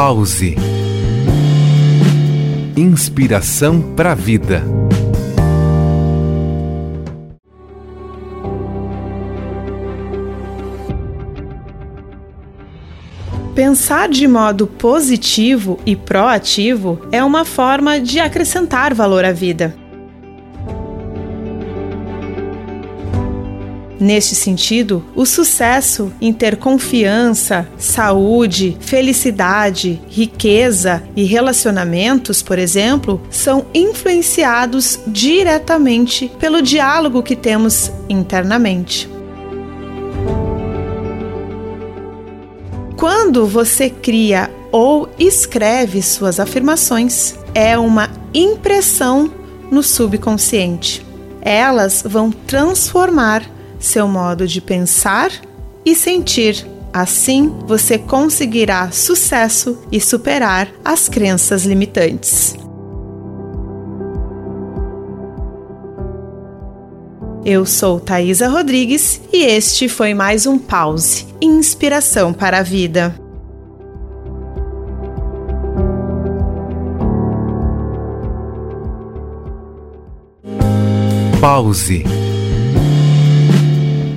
Pause. Inspiração para a vida. Pensar de modo positivo e proativo é uma forma de acrescentar valor à vida. Neste sentido, o sucesso em ter confiança, saúde, felicidade, riqueza e relacionamentos, por exemplo, são influenciados diretamente pelo diálogo que temos internamente. Quando você cria ou escreve suas afirmações, é uma impressão no subconsciente. Elas vão transformar seu modo de pensar e sentir. Assim, você conseguirá sucesso e superar as crenças limitantes. Eu sou Thaisa Rodrigues e este foi mais um Pause Inspiração para a Vida. Pause